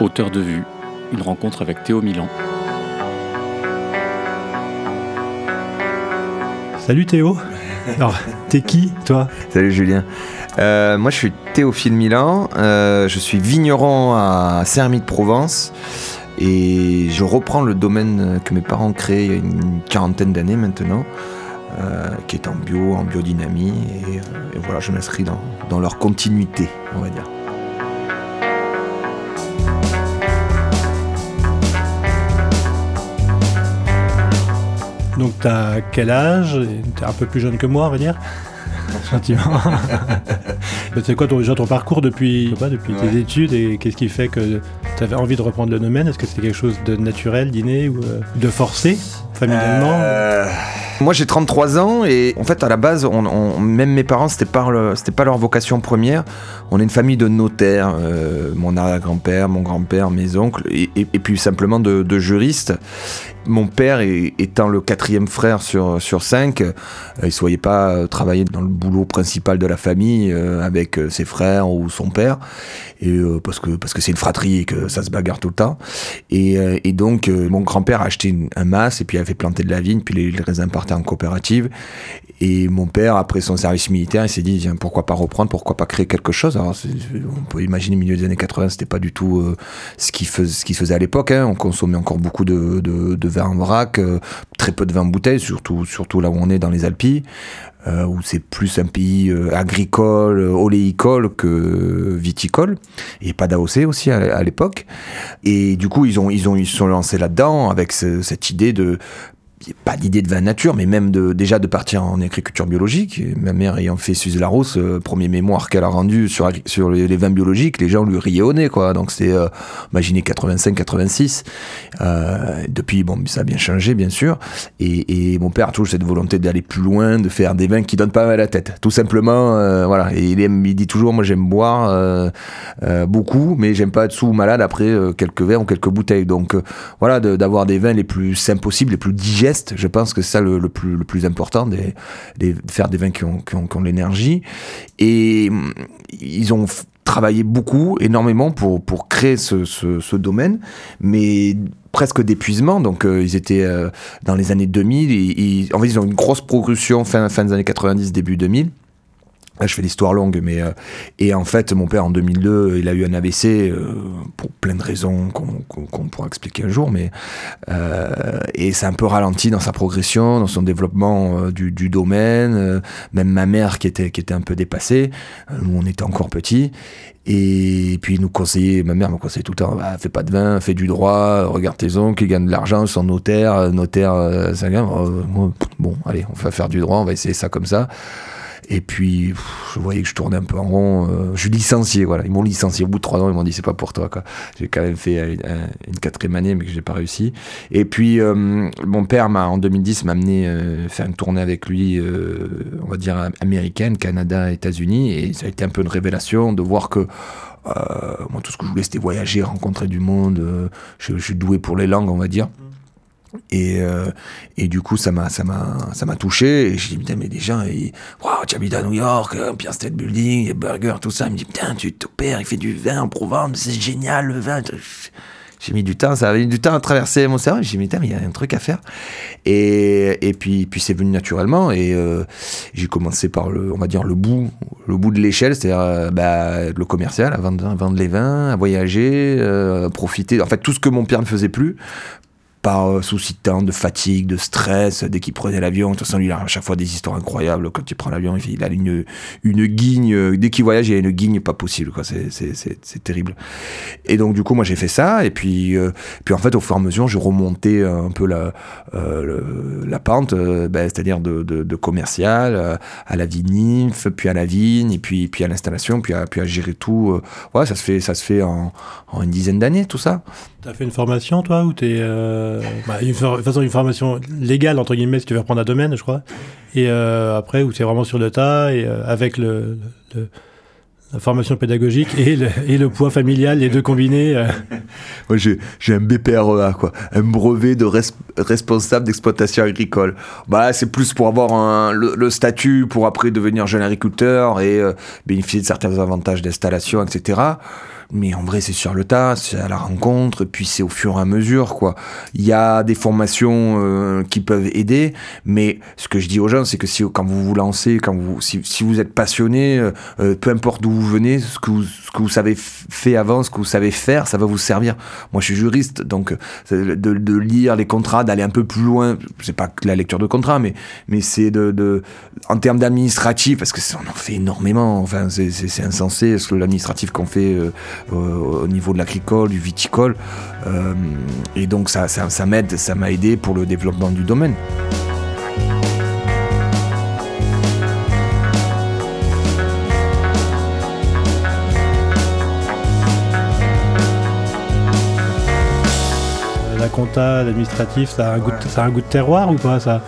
Auteur de vue, une rencontre avec Théo Milan. Salut Théo. Alors, t'es qui, toi? Salut Julien. Euh, moi, je suis Théophile Milan. Euh, je suis vigneron à Saint-Rémy-de-Provence. Et je reprends le domaine que mes parents ont créé il y a une quarantaine d'années maintenant, euh, qui est en bio, en biodynamie. Et, voilà, je m'inscris dans, dans leur continuité, on va dire. Donc, t'as quel âge? T'es un peu plus jeune que moi, on va dire? Gentiment. c'est quoi ton, ton parcours depuis, depuis tes études et qu'est-ce qui fait que tu avais envie de reprendre le domaine Est-ce que c'était quelque chose de naturel, d'inné ou euh, de forcé, familialement euh, moi j'ai 33 ans et en fait à la base, même mes parents, c'était pas, pas leur vocation première. On est une famille de notaires, euh, mon arrière-grand-père, mon grand-père, mes oncles, et, puis simplement de, juristes. Mon père étant le quatrième frère sur, cinq, il ne se voyait pas travailler dans le boulot principal de la famille avec ses frères ou son père, parce que c'est une fratrie ça se bagarre tout le temps. Et, donc mon grand-père a acheté un mas et puis il a fait planter de la vigne, puis les, les raisins partaient en coopérative. Et mon père, après son service militaire, il s'est dit pourquoi pas reprendre, pourquoi pas créer quelque chose. Alors, on peut imaginer, milieu des années 80, c'était pas du tout euh, ce qu'il faisait, à l'époque. Hein. On consommait encore beaucoup de, vin en vrac, euh, très peu de vin en bouteille, surtout, surtout là où on est dans les Alpes. Euh, où c'est plus un pays agricole, oléicole que viticole, et pas d'AOC aussi à, l'époque. Et du coup, ils ont, ils ont, ils sont lancés là-dedans avec cette idée de pas d'idée de vin nature, mais même de, déjà de partir en agriculture biologique. ma mère ayant fait Suze Larousse, euh, premier mémoire qu'elle a rendu sur, sur les, vins biologiques, les gens lui riaient au nez, quoi. Donc c'est, euh, imaginez 85, 86. Euh, depuis, bon, ça a bien changé, bien sûr. Et, et mon père a toujours cette volonté d'aller plus loin, de faire des vins qui donnent pas mal à la tête. Tout simplement, euh, voilà. Et il, aime, dit toujours, moi j'aime boire beaucoup, mais j'aime pas être sous malade après quelques verres ou quelques bouteilles. Donc voilà, d'avoir des vins les plus simples possibles, les plus je pense que c'est ça le, plus, important, de faire des vins qui ont, l'énergie. Et mm, ils ont travaillé beaucoup, énormément pour, créer ce, domaine, mais presque d'épuisement. Donc, euh, ils étaient euh, dans les années 2000. Et, en fait, ils ont une grosse progression fin des années 90, début 2000. Je fais l'histoire longue, mais euh, et en fait, mon père en 2002, il a eu un AVC euh, pour plein de raisons qu'on pourra expliquer un jour, mais euh, et c'est un peu ralenti dans sa progression, dans son développement euh, du, domaine. même ma mère qui était qui était un peu dépassée, nous on était encore petits, et puis nous conseillait, ma mère me conseillait tout le temps, bah, fais pas de vin, fais du droit, regarde tes oncles, ils gagnent de l'argent, ils sont notaires, notaires, ça gagne. bon, allez, on va faire du droit, on va essayer ça comme ça. Et puis, je voyais que je tournais un peu en rond. Euh, je suis licencié, voilà. Ils m'ont licencié. Au bout de trois ans, ils m'ont dit c'est pas pour toi, quoi. J'ai quand même fait une, quatrième année, mais que j'ai pas réussi. Et puis, euh, mon père m'a, en 2010, m'a amené euh, faire une tournée avec lui, on va dire américaine, Canada, États-Unis. Et ça a été un peu une révélation de voir que moi, tout ce que je voulais, c'était voyager, rencontrer du monde. Je, je, suis doué pour les langues, on va dire. Et, euh, et du coup, ça m'a, ça m'a, ça m'a touché. Et j'ai dit, putain, mais des gens, waouh, tu habites à New York, Empire State Building, burger, tout ça. Il me dit, putain, tu, ton père, il fait du vin en Provence, c'est génial le vin. J'ai mis du temps, ça avait mis du temps à traverser mon cerveau. J'ai dit, mais il y a un truc à faire. Et, et puis, puis c'est venu naturellement. Et euh, j'ai commencé par le, on va dire, le bout, le bout de l'échelle, c'est-à-dire euh, bah, le commercial, vendre, vendre, les vins, à voyager, à profiter. En fait, tout ce que mon père ne faisait plus par euh, souci de de fatigue, de stress, dès qu'il prenait l'avion. De toute façon, lui, il a à chaque fois des histoires incroyables. Quand il prend l'avion, il a une, une guigne. Euh, dès qu'il voyage, il a une guigne pas possible. C'est terrible. Et donc, du coup, moi, j'ai fait ça. Et puis, euh, puis, en fait, au fur et à mesure, j'ai remonté un peu la, la pente, ben, c'est-à-dire de, commercial à la nymphe, puis à la vigne, et puis, puis à l'installation, puis à, puis à gérer tout. ouais, ça se fait, ça se fait en, en une dizaine d'années, tout ça. T'as fait une formation, toi, ou t'es. Euh, bah, une, façon, une formation légale, entre guillemets, si tu veux reprendre un domaine, je crois. Et euh, après, où c'est vraiment sur le tas, et euh, avec le, la formation pédagogique et le, et le poids familial, les deux combinés. Moi, j'ai un BPREA, quoi. Un brevet de res- responsable d'exploitation agricole. Bah, c'est plus pour avoir le, statut pour après devenir jeune agriculteur et bénéficier de certains avantages d'installation, etc. Mais en vrai, c'est sur le tas, c'est à la rencontre, puis c'est au fur et à mesure, quoi. Il y a des formations euh, qui peuvent aider, mais ce que je dis aux gens, c'est que si quand vous vous lancez, quand vous, si, si vous êtes passionné, euh, euh, peu importe d'où vous venez, ce que vous, ce que vous savez fait avant, ce que vous savez faire, ça va vous servir. Moi, je suis juriste, donc euh, de, de lire les contrats, d'aller un peu plus loin. C'est pas que la lecture de contrat, mais mais c'est de, de en termes d'administratif, parce que on en fait énormément. Enfin, c'est insensé ce que l'administratif qu'on fait euh, au, au niveau de l'agricole, du viticole. Euh, et donc ça, ça, ça m'aide, ça m'a aidé pour le développement du domaine. La compta, l'administratif, ça, a un goût de- ça a un goût de terroir ou pas ça?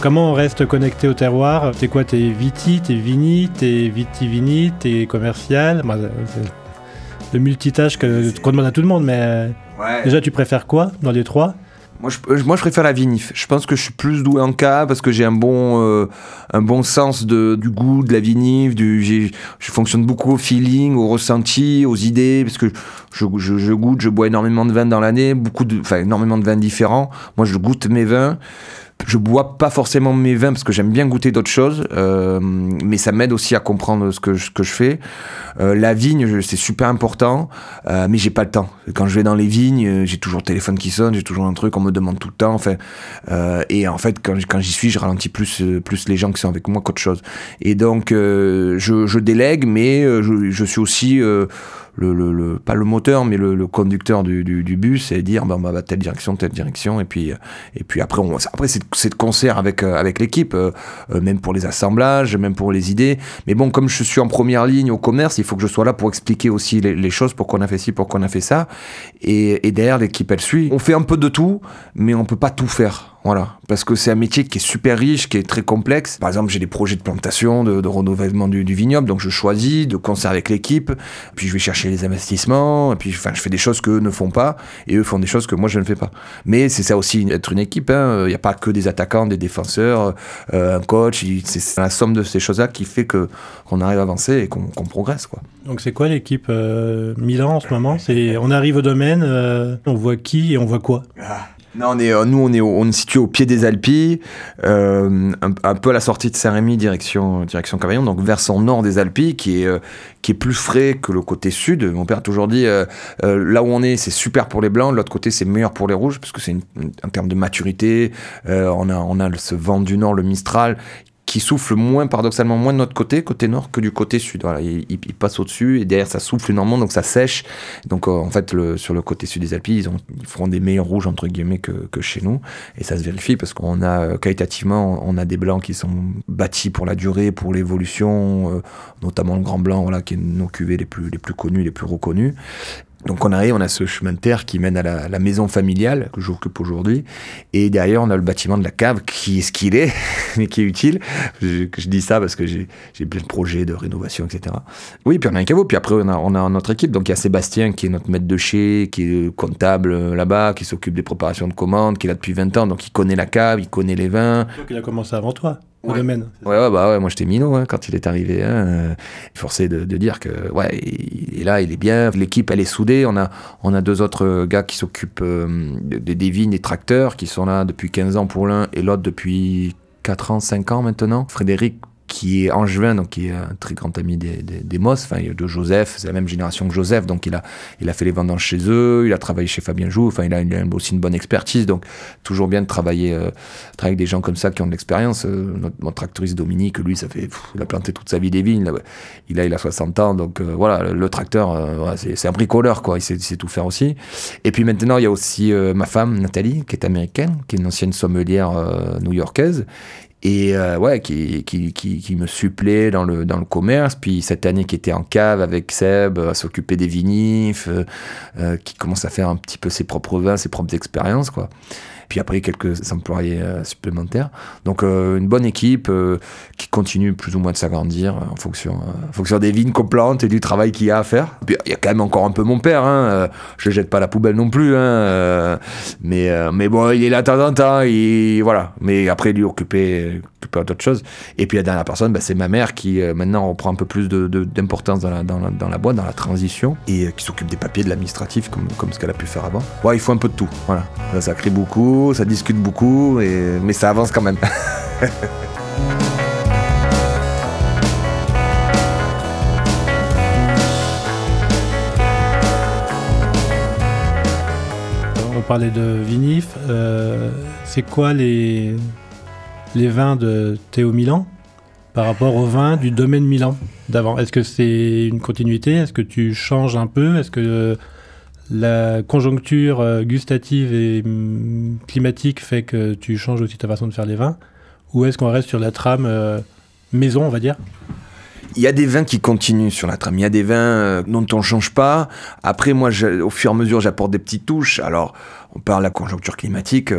Comment on reste connecté au terroir? T'es quoi? T'es viti, t'es vini, t'es vitivini, t'es commercial? Bah, Le multitâche qu'on demande à tout le monde, mais déjà tu préfères quoi dans les trois? Moi je, euh, moi, je préfère la vinif. Je pense que je suis plus doué en cas parce que j'ai un bon, euh, un bon sens de, du goût, de la vinif. Du, je fonctionne beaucoup au feeling, au ressenti, aux idées, parce que je, je, je goûte, je bois énormément de vins dans l'année, beaucoup de, enfin, énormément de vins différents. Moi, je goûte mes vins. Je bois pas forcément mes vins parce que j'aime bien goûter d'autres choses, euh, mais ça m'aide aussi à comprendre ce que ce que je fais. Euh, la vigne, c'est super important, euh, mais j'ai pas le temps. Quand je vais dans les vignes, euh, j'ai toujours le téléphone qui sonne, j'ai toujours un truc, on me demande tout le temps. Enfin, euh, et en fait, quand, j'y suis, je ralentis plus, euh, plus les gens qui sont avec moi qu'autre chose. Et donc, je, je délègue, mais je, je suis aussi le, le, pas le moteur, mais le, conducteur du, du, bus et dire, ben, bah, telle direction, telle direction, et puis, et puis après, on, après c'est de concert avec, euh, avec l'équipe, euh, euh, même pour les assemblages, même pour les idées. Mais bon, comme je suis en première ligne au commerce, il faut que je sois là pour expliquer aussi les, les choses, pourquoi on a fait ci, pourquoi on a fait ça. Et, et derrière, l'équipe, elle suit. On fait un peu de tout, mais on peut pas tout faire. Voilà, parce que c'est un métier qui est super riche, qui est très complexe. Par exemple, j'ai des projets de plantation, de, de renouvellement du, du vignoble, donc je choisis de concert avec l'équipe, puis je vais chercher les investissements, et puis enfin, je fais des choses qu'eux ne font pas, et eux font des choses que moi je ne fais pas. Mais c'est ça aussi, être une équipe, hein. il n'y a pas que des attaquants, des défenseurs, euh, un coach, c'est la somme de ces choses-là qui fait que qu'on arrive à avancer et qu'on progresse. Quoi. Donc c'est quoi l'équipe euh, Milan en ce moment? C'est On arrive au domaine, euh, on voit qui et on voit quoi? Non, on est, euh, nous, on est, au- on est situé au pied des Alpilles, euh, un, peu à la sortie de Saint-Rémy, direction, direction Cavaillon, donc versant nord des Alpilles, qui est, euh, qui est plus frais que le côté sud. Mon père a toujours dit, euh, là où on est, c'est super pour les blancs, l'autre côté, c'est meilleur pour les rouges, parce que c'est en termes de maturité, on, a, on a ce vent du nord, le Mistral, qui souffle moins, paradoxalement, moins de notre côté, côté nord, que du côté sud. Voilà, il, il- il passe au-dessus et derrière ça souffle énormément, donc ça sèche. Donc euh, en fait, le, sur le côté sud des Alpes, ils, ont, ils feront des meilleurs rouges entre guillemets que, que chez nous, et ça se vérifie parce qu'on a euh, qualitativement, on a des blancs qui sont bâtis pour la durée, pour l'évolution, euh, notamment le grand blanc, voilà, qui est nos cuvées les plus les plus connues, les plus reconnues. Donc on arrive, on a ce chemin de terre qui mène à la, maison familiale que j'occupe aujourd'hui, et derrière on a le bâtiment de la cave qui est ce qu'il est, mais qui est utile. Je, dis ça parce que j'ai j'ai plein de projets de rénovation, etc. Oui, puis on a un caveau, puis après on a, on a notre équipe, donc il y a Sébastien qui est notre maître de chez, qui est comptable euh, là-bas, qui s'occupe des préparations de commandes, qui est là depuis 20 ans, donc il connaît la cave, il connaît les vins, Donc il a commencé avant toi, au Ouais. domaine. Ouais, ouais, bah ouais, moi j'étais minot hein, quand il est arrivé. Hein, forcé de, de dire que, ouais, il est là, il est bien. L'équipe, elle est soudée. On a, on a deux autres gars qui s'occupent euh, des, des vignes, des tracteurs, qui sont là depuis 15 ans pour l'un et l'autre depuis 4 ans, 5 ans maintenant. Frédéric, qui est angevin, donc qui est un très grand ami des, des, des Moss, enfin de Joseph, c'est la même génération que Joseph, donc il a, il a fait les vendanges chez eux, il a travaillé chez Fabien Joux, enfin il a, il a aussi une bonne expertise, donc toujours bien de travailler, euh, travailler avec des gens comme ça qui ont de l'expérience. Euh, notre, notre tractoriste Dominique, lui, ça fait, pff, il a planté toute sa vie des vignes, il a, il a 60 ans, donc euh, voilà, le, le tracteur, euh, c'est c'est un bricoleur, quoi, il sait, il sait tout faire aussi. Et puis maintenant, il y a aussi euh, ma femme, Nathalie, qui est américaine, qui est une ancienne sommelière euh, new-yorkaise, et euh, ouais, qui, qui, qui, qui me supplée dans le, dans le commerce. Puis cette année qui était en cave avec Seb, à s'occuper des vinifs, euh, euh, qui commence à faire un petit peu ses propres vins, ses propres expériences, quoi. Puis après quelques employés euh, supplémentaires. Donc euh, une bonne équipe euh, qui continue plus ou moins de s'agrandir en fonction, en fonction des vignes qu'on plante et du travail qu'il y a à faire. Puis il y a quand même encore un peu mon père, hein, je jette pas la poubelle non plus, hein, mais, mais bon, il est là de temps en temps, et voilà. Mais après, lui occupé, d'autres choses. Et puis la dernière personne, bah, c'est ma mère qui maintenant reprend un peu plus d'importance dans, la, dans, la, boîte, dans la transition, et qui s'occupe des papiers, de l'administratif, comme, comme ce qu'elle a pu faire avant. Ouais, il faut un peu de tout, voilà. Ça, crie beaucoup, ça discute beaucoup, mais ça avance quand même. On parlait de vinif. Euh, c'est quoi les, les vins de Théo Milan par rapport aux vins du domaine Milan d'avant Est-ce que c'est une continuité? Est-ce que tu changes un peu? Est-ce que la conjoncture euh, gustative et mm, climatique fait que tu changes aussi ta façon de faire les vins? Ou est-ce qu'on reste sur la trame euh, maison, on va dire? Il y a des vins qui continuent sur la trame. Il y a des vins euh, dont on ne change pas. Après, moi, au fur et à mesure, j'apporte des petites touches. Alors, on parle de la conjoncture climatique.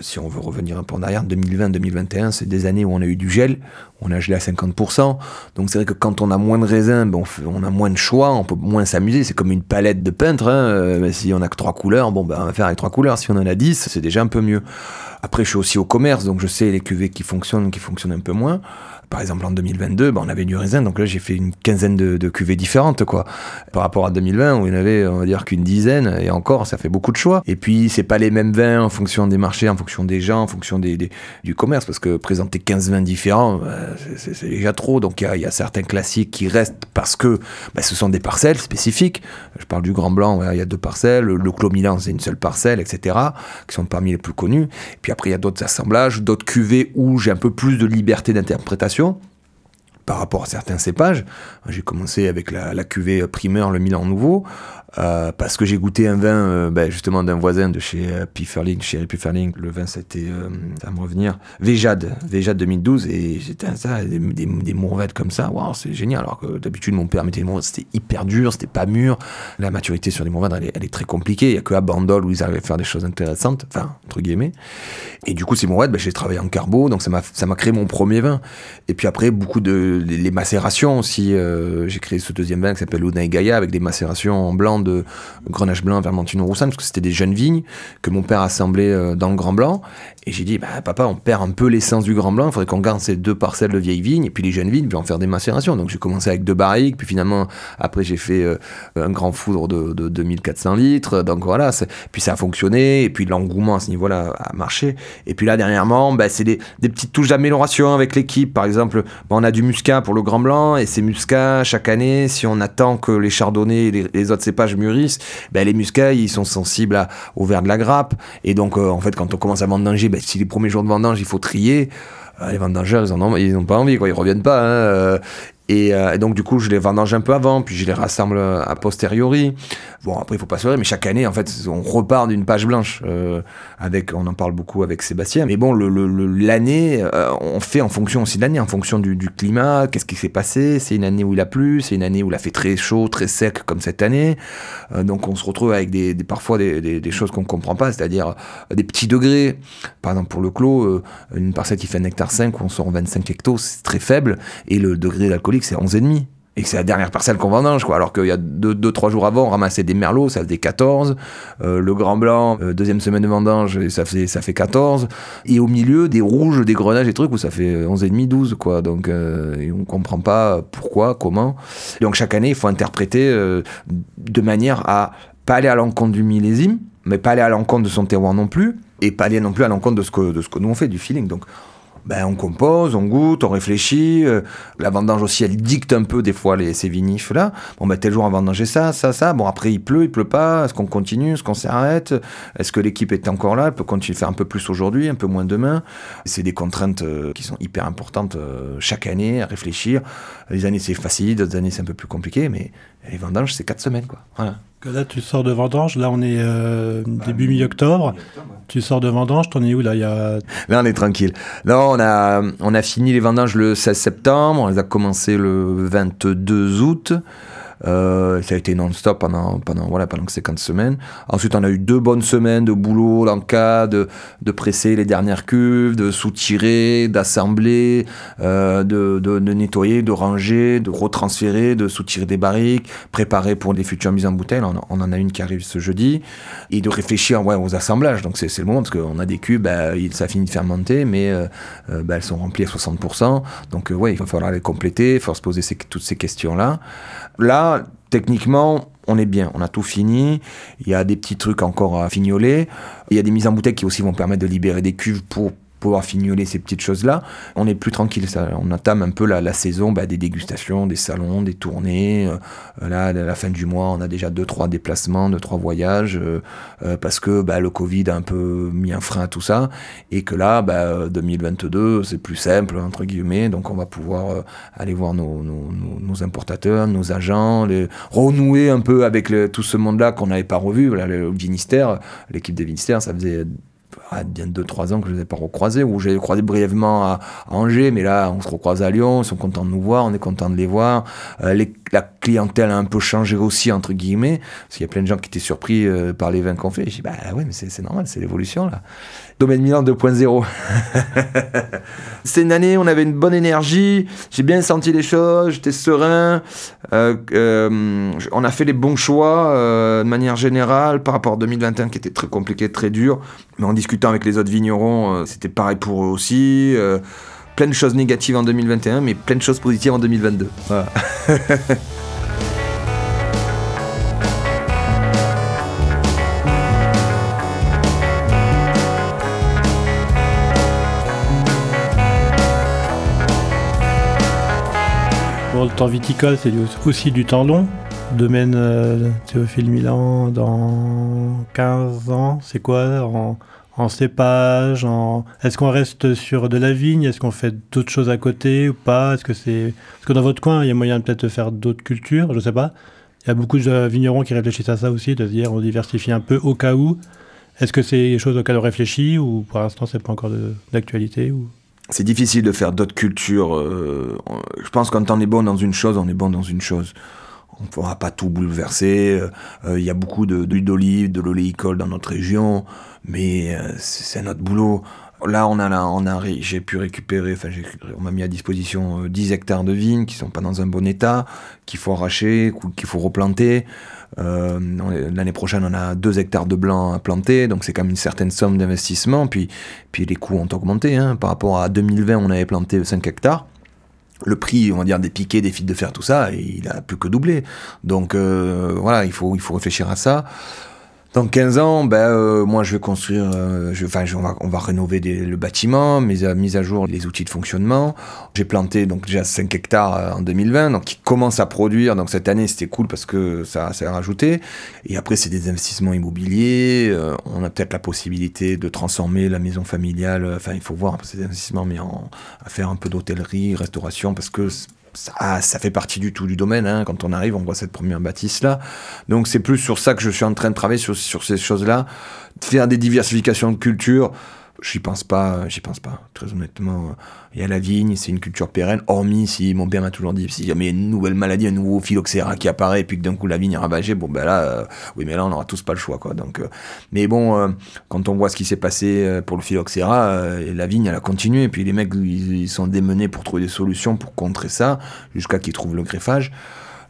si on veut revenir un peu en arrière, 2020-2021, c'est des années où on a eu du gel, on a gelé à 50%. Donc c'est vrai que quand on a moins de raisins, bon, on a moins de choix, on peut moins s'amuser. C'est comme une palette de peintre. Hein. Euh, si on a que trois couleurs, bon, ben, on va faire avec trois couleurs. Si on en a 10, c'est déjà un peu mieux. Après, je suis aussi au commerce, donc je sais les cuvées qui fonctionnent, qui fonctionnent un peu moins par exemple en 2022, bah, on avait du raisin, donc là j'ai fait une quinzaine de, cuvées différentes, quoi. Par rapport à 2020 où il y en avait, on va dire qu'une dizaine, et encore, ça fait beaucoup de choix. Et puis c'est pas les mêmes vins en fonction des marchés, en fonction des gens, en fonction des, du commerce, parce que présenter 15 vins différents, bah, c'est déjà trop. Donc il y, a certains classiques qui restent parce que bah, ce sont des parcelles spécifiques. Je parle du Grand Blanc, il y a deux parcelles, le Clos Milan c'est une seule parcelle, etc., qui sont parmi les plus connus. Et puis après il y a d'autres assemblages, d'autres cuvées où j'ai un peu plus de liberté d'interprétation par rapport à certains cépages. J'ai commencé avec la, la cuvée primeur, le Milan Nouveau, euh, parce que j'ai goûté un vin euh, ben, justement d'un voisin de chez euh, Pifferling, chez Pifferling. Le vin, c'était, ça va me revenir, Véjade, Véjade 2012, et c'était ça, des, des, des mourvettes comme ça, wow, c'est génial. Alors que d'habitude, mon père mettait des mourvettes, c'était hyper dur, c'était pas mûr. La maturité sur les mourvettes, elle est, très compliquée. Il y a que à Bandol où ils arrivaient à faire des choses intéressantes, enfin, entre guillemets. Et du coup, ces mourvettes, ben, j'ai travaillé en carbo, donc ça m'a, créé mon premier vin. Et puis après, beaucoup de, les, macérations aussi. j'ai créé ce deuxième vin qui s'appelle Luna et Gaia avec des macérations en blanc de Grenache Blanc, Vermentino Roussanne, parce que c'était des jeunes vignes que mon père assemblait euh, dans le Grand Blanc. Et j'ai dit, bah, papa, on perd un peu l'essence du Grand Blanc, il faudrait qu'on garde ces deux parcelles de vieilles vignes, et puis les jeunes vignes, puis en faire des macérations. Donc j'ai commencé avec deux barriques, puis finalement, après j'ai fait euh, un grand foudre de, 2400 litres. Donc voilà, puis ça a fonctionné, et puis l'engouement à ce niveau-là a marché. Et puis là, dernièrement, bah, c'est des, petites touches d'amélioration avec l'équipe. Par exemple, bah, on a du muscat pour le Grand Blanc, et ces muscats, chaque année, si on attend que les chardonnays et les, les autres cépages mûrissent, les muscats, ils sont sensibles au verre de la grappe. Et donc, euh, en fait, quand on commence à vendanger, bah, si les premiers jours de vendange, il faut trier, euh, les vendangeurs, ils n'ont pas envie, quoi, ils reviennent pas. Hein, euh, et, donc, du coup, je les vendange un peu avant, puis je les rassemble a posteriori. Bon, après, il faut pas se mais chaque année, en fait, on repart d'une page blanche. Avec, on en parle beaucoup avec Sébastien. Mais bon, l'année, euh, on fait en fonction aussi de l'année, en fonction du, climat, qu'est-ce qui s'est passé. C'est une année où il a plu, c'est une année où il a fait très chaud, très sec, comme cette année. donc, on se retrouve avec des, parfois des, choses qu'on comprend pas, c'est-à-dire des petits degrés. Par exemple, pour le clos, une parcelle qui fait un hectare 5, où on sort 25 hectos, c'est très faible, et le degré d'alcoolique c'est 11,5 et que c'est la dernière parcelle qu'on vendange, quoi. Alors qu'il y a 2-3 deux, trois jours avant, on ramassait des merlots, ça faisait 14. Euh, le grand blanc, euh, deuxième semaine de vendange, ça fait, ça fait 14. Et au milieu, des rouges, des grenages, des trucs où ça fait 11,5, 12, quoi. Donc, euh, on comprend pas pourquoi, comment. Donc, chaque année, il faut interpréter de manière à pas aller à l'encontre du millésime, mais pas aller à l'encontre de son terroir non plus, et pas aller non plus à l'encontre de ce que, de ce que nous on fait, du feeling. Donc, ben, on compose, on goûte, on réfléchit. Euh, la vendange aussi, elle dicte un peu des fois les, ces vinifs là. Bon, ben, tel jour on va vendanger ça, ça, ça. Bon, après il pleut, il pleut pas. Est-ce qu'on continue, est-ce qu'on s'arrête? Est-ce que l'équipe est encore là? Elle peut continuer à faire un peu plus aujourd'hui, un peu moins demain. C'est des contraintes euh, qui sont hyper importantes euh, chaque année à réfléchir. Les années c'est facile, d'autres années c'est un peu plus compliqué, mais les vendanges c'est quatre semaines quoi. Voilà. Là, tu sors de vendange. Là, on est euh, début mi-octobre. Tu sors de vendange. T'en es où là? Y a... Là, on est tranquille. Là, on a, on a fini les vendanges le 16 septembre. On les a commencé le 22 août. Euh, ça a été non-stop pendant, pendant, voilà, pendant 50 semaines. Ensuite, on a eu deux bonnes semaines de boulot dans le cas de, de presser les dernières cuves, de soutirer, d'assembler, euh, de, nettoyer, de ranger, de retransférer, de soutirer des barriques, préparer pour les futures mises en bouteille. On, en a une qui arrive ce jeudi. Et de réfléchir ouais, aux assemblages. Donc, c'est le moment parce qu'on a des cubes, bah, ça finit de fermenter, mais euh, bah, elles sont remplies à 60%. Donc, ouais, il va falloir les compléter, il faut se poser toutes ces questions-là. Là, techniquement, on est bien, on a tout fini. Il y a des petits trucs encore à fignoler. Il y a des mises en bouteille qui aussi vont permettre de libérer des cuves pour pouvoir fignoler ces petites choses-là, on est plus tranquille. Ça, on entame un peu la, la saison bah, des dégustations, des salons, des tournées. Euh, là, à la fin du mois, on a déjà deux trois déplacements, deux trois voyages, euh, euh, parce que bah, le Covid a un peu mis un frein à tout ça, et que là, bah, 2022, c'est plus simple entre guillemets. Donc, on va pouvoir aller voir nos, nos, nos, importateurs, nos agents, les, renouer un peu avec le, tout ce monde-là qu'on n'avait pas revu. Voilà, le ministère, l'équipe des ministères, ça faisait bien 2-3 ans que je ne les ai pas recroisés, ou j'ai croisé brièvement à, Angers, mais là, on se recroise à Lyon, ils sont contents de nous voir, on est content de les voir. Euh, la clientèle a un peu changé aussi, entre guillemets, parce qu'il y a plein de gens qui étaient surpris euh, par les vins qu'on fait. Je dis, bah ouais, mais c'est normal, c'est l'évolution, là. Domaine Milan 2.0. C'est une année, on avait une bonne énergie, j'ai bien senti les choses, j'étais serein, euh, euh, on a fait les bons choix de manière générale par rapport à 2021 qui était très compliqué, très dur, mais en discutant avec les autres vignerons, c'était pareil pour eux aussi. Plein de choses négatives en 2021, mais plein de choses positives en 2022. Voilà. Bon, le temps viticole, c'est aussi du temps long. Domaine euh, Théophile Milan dans 15 ans, c'est quoi en cépage en... Est-ce qu'on reste sur de la vigne? Est-ce qu'on fait d'autres choses à côté ou pas? Est-ce que c'est Parce que dans votre coin, il y a moyen peut-être de faire d'autres cultures, je sais pas. Il y a beaucoup de vignerons qui réfléchissent à ça aussi, de se dire on diversifie un peu au cas où. Est-ce que c'est des choses auxquelles on réfléchit ou pour l'instant c'est pas encore d'actualité ou? C'est difficile de faire d'autres cultures. Euh, je pense que quand on est bon dans une chose, on est bon dans une chose. On ne pourra pas tout bouleverser. Il euh, y a beaucoup d'huile d'olive, de l'oléicole dans notre région, mais euh, c'est notre boulot. Là, on a, a, j'ai pu récupérer, enfin, on m'a mis à disposition 10 hectares de vignes qui sont pas dans un bon état, qu'il faut arracher, qu'il faut replanter. Euh, L'année prochaine, on a 2 hectares de blanc à planter, donc c'est quand même une certaine somme d'investissement. Puis, puis les coûts ont augmenté. Hein. Par rapport à 2020, on avait planté 5 hectares. Le prix, on va dire, des piquets, des fils de fer, tout ça, il a plus que doublé. Donc euh, voilà, il faut, il faut réfléchir à ça. Dans 15 ans, ben, euh, moi, je vais construire, euh, enfin, on, va, on va rénover des, le bâtiment, mise à, mise à jour les outils de fonctionnement. J'ai planté donc déjà 5 hectares euh, en 2020, donc qui commence à produire. Donc cette année, c'était cool parce que ça, ça a rajouté. Et après, c'est des investissements immobiliers. Euh, on a peut-être la possibilité de transformer la maison familiale. Enfin, il faut voir ces investissements, mais en, à faire un peu d'hôtellerie, restauration, parce que ça, ça, fait partie du tout du domaine. Hein. Quand on arrive, on voit cette première bâtisse là. Donc c'est plus sur ça que je suis en train de travailler sur, sur ces choses-là, faire des diversifications de culture. J'y pense pas, j'y pense pas, très honnêtement. Il y a la vigne, c'est une culture pérenne, hormis si mon père m'a toujours dit, si jamais y a une nouvelle maladie, un nouveau phylloxéra qui apparaît, et puis que d'un coup la vigne est ravagée, bon ben là, euh, oui, mais là on n'aura tous pas le choix, quoi. Donc, euh, mais bon, euh, quand on voit ce qui s'est passé pour le phylloxéra, la vigne elle a continué, et puis les mecs ils, ils sont démenés pour trouver des solutions pour contrer ça, jusqu'à qu'ils trouvent le greffage.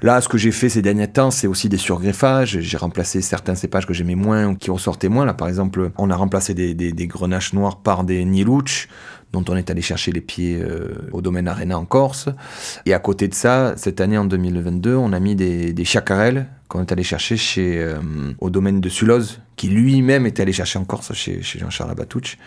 Là, ce que j'ai fait ces derniers temps, c'est aussi des surgreffages. J'ai remplacé certains cépages que j'aimais moins ou qui ressortaient moins. Là, par exemple, on a remplacé des, grenaches noires par des Nielouch, dont on est allé chercher les pieds euh, au domaine Arena en Corse. Et à côté de ça, cette année, en 2022, on a mis des, des chacarelles qu'on est allé chercher chez, euh, au domaine de Sulose, qui lui-même est allé chercher en Corse chez, Jean-Charles Abatouch.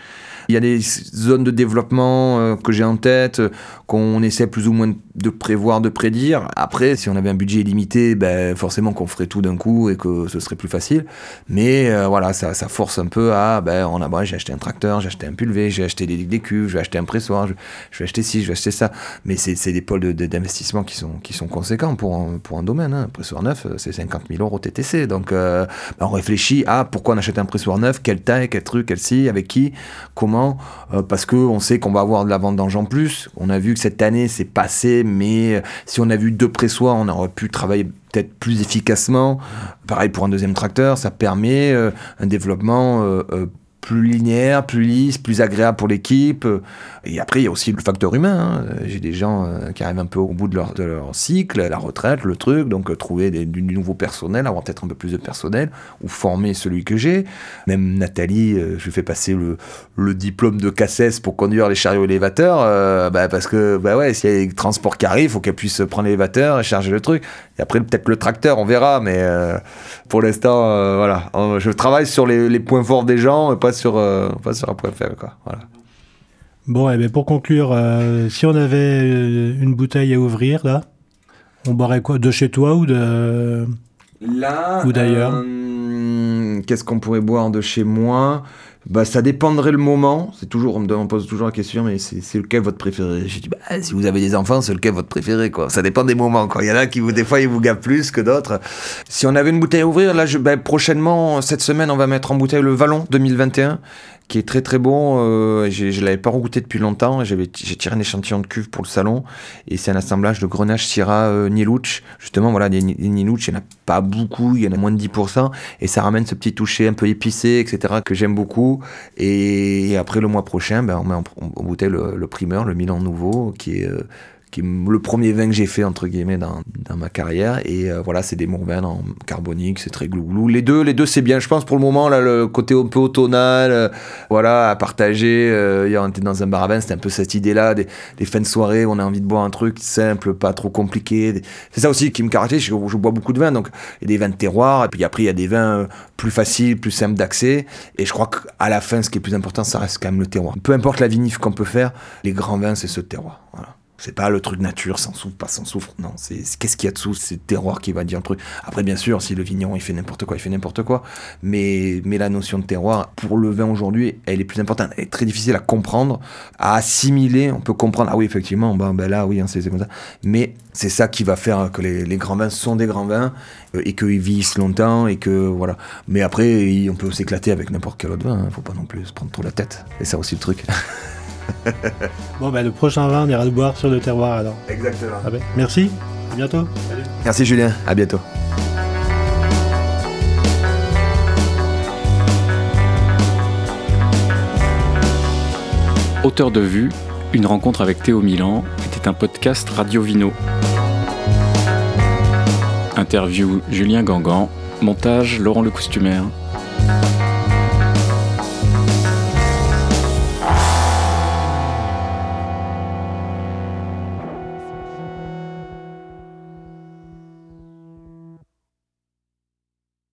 Il y a des zones de développement euh, que j'ai en tête, qu'on essaie plus ou moins de prévoir, de prédire. Après, si on avait un budget illimité, ben, forcément qu'on ferait tout d'un coup et que ce serait plus facile. Mais euh, voilà, ça, force un peu à, ben, on a, ben, j'ai acheté un tracteur, j'ai acheté un pulvé, j'ai acheté des, des cuves, je vais acheter un pressoir, je, je, vais acheter ci, je vais acheter ça. Mais c'est des pôles d'investissement de, de, qui, sont, qui sont conséquents pour un, pour un domaine. Hein. Un pressoir neuf, c'est 50 50 000 euros TTC. Donc, euh, bah, on réfléchit à pourquoi on achète un pressoir neuf, quelle taille, quel truc, quelle scie, avec qui, comment. Euh, parce qu'on sait qu'on va avoir de la vendange en plus. On a vu que cette année, c'est passé, mais si on a vu deux pressoirs, on aurait pu travailler peut-être plus efficacement. Pareil pour un deuxième tracteur, ça permet un développement plus linéaire, plus lisse, plus agréable pour l'équipe. Et après, il y a aussi le facteur humain. Hein. J'ai des gens euh, qui arrivent un peu au bout de leur, de leur cycle, la retraite, le truc, donc euh, trouver du nouveau personnel, avoir peut-être un peu plus de personnel, ou former celui que j'ai. Même Nathalie, euh, je fais passer le, le diplôme de CACES pour conduire les chariots élévateurs, bah, parce que bah ouais, s'il y a des transports qui arrivent, il faut qu'elle puisse prendre l'élévateur et charger le truc. Et après, peut-être le tracteur, on verra, mais pour l'instant, voilà. Je travaille sur les, les, points forts des gens, et pas sur, pas sur un point faible, quoi. Voilà. Bon, eh bien, pour conclure, euh, si on avait euh, une bouteille à ouvrir, là, on boirait quoi? De chez toi ou de. Là. Ou d'ailleurs? euh, Qu'est-ce qu'on pourrait boire de chez moi? Bah, ça dépendrait le moment. C'est toujours, on me pose toujours la question, mais c'est lequel votre préféré? J'ai dit, bah, si vous avez des enfants, c'est lequel votre préféré, quoi? Ça dépend des moments, quoi. Il y en a qui, des fois, ils vous gavent plus que d'autres. Si on avait une bouteille à ouvrir, là, je, bah, prochainement, cette semaine, on va mettre en bouteille le Vallon 2021 qui est très très bon. Euh, je ne l'avais pas goûté depuis longtemps. J'ai tiré un échantillon de cuve pour le salon. Et c'est un assemblage de Grenache, Syrah, euh, Nielouch. Justement, voilà, des, des Nielouch, il n'y en a pas beaucoup, il y en a moins de 10%. Et ça ramène ce petit toucher un peu épicé, etc., que j'aime beaucoup. Et, après, le mois prochain, ben, on met en, bouteille le, primeur, le Milan Nouveau, qui est. Euh, le premier vin que j'ai fait entre guillemets dans, ma carrière. Et euh, voilà c'est des vins en carbonique c'est très glouglou. Les deux les deux c'est bien. Je pense pour le moment là le côté un peu automnal euh, voilà à partager euh, hier on était dans un bar à vin c'était un peu cette idée là des, fins de soirée on a envie de boire un truc simple pas trop compliqué. C'est ça aussi qui me caractérise je, bois beaucoup de vins donc a des vins de terroir et puis après il y a des vins plus faciles plus simples d'accès. Et je crois qu'à la fin ce qui est plus important ça reste quand même le terroir. Peu importe la vinif qu'on peut faire les grands vins c'est ce terroir voilà c'est pas le truc nature, sans souffle, pas sans souffle. Non, c'est qu'est-ce qu'il y a dessous, c'est le terroir qui va dire un truc. Après, bien sûr, si le vigneron il fait n'importe quoi, il fait n'importe quoi. Mais, mais la notion de terroir, pour le vin aujourd'hui, elle est plus importante. Elle est très difficile à comprendre, à assimiler. On peut comprendre, ah oui, effectivement, ben, là, oui, hein, c'est comme ça. Mais c'est ça qui va faire que les, les, grands vins sont des grands vins euh, et qu'ils vieillissent longtemps et que voilà. Mais après, on peut s'éclater avec n'importe quel autre vin. Hein. Faut pas non plus se prendre trop la tête. Et ça aussi le truc. bon, ben, le prochain vin, on ira le boire sur le terroir alors. Exactement. Ah ben, merci, à bientôt. Merci Julien, à bientôt. Auteur de vue, une rencontre avec Théo Milan était un podcast Radio Vino. Interview Julien Gangan, montage Laurent Le Costumaire.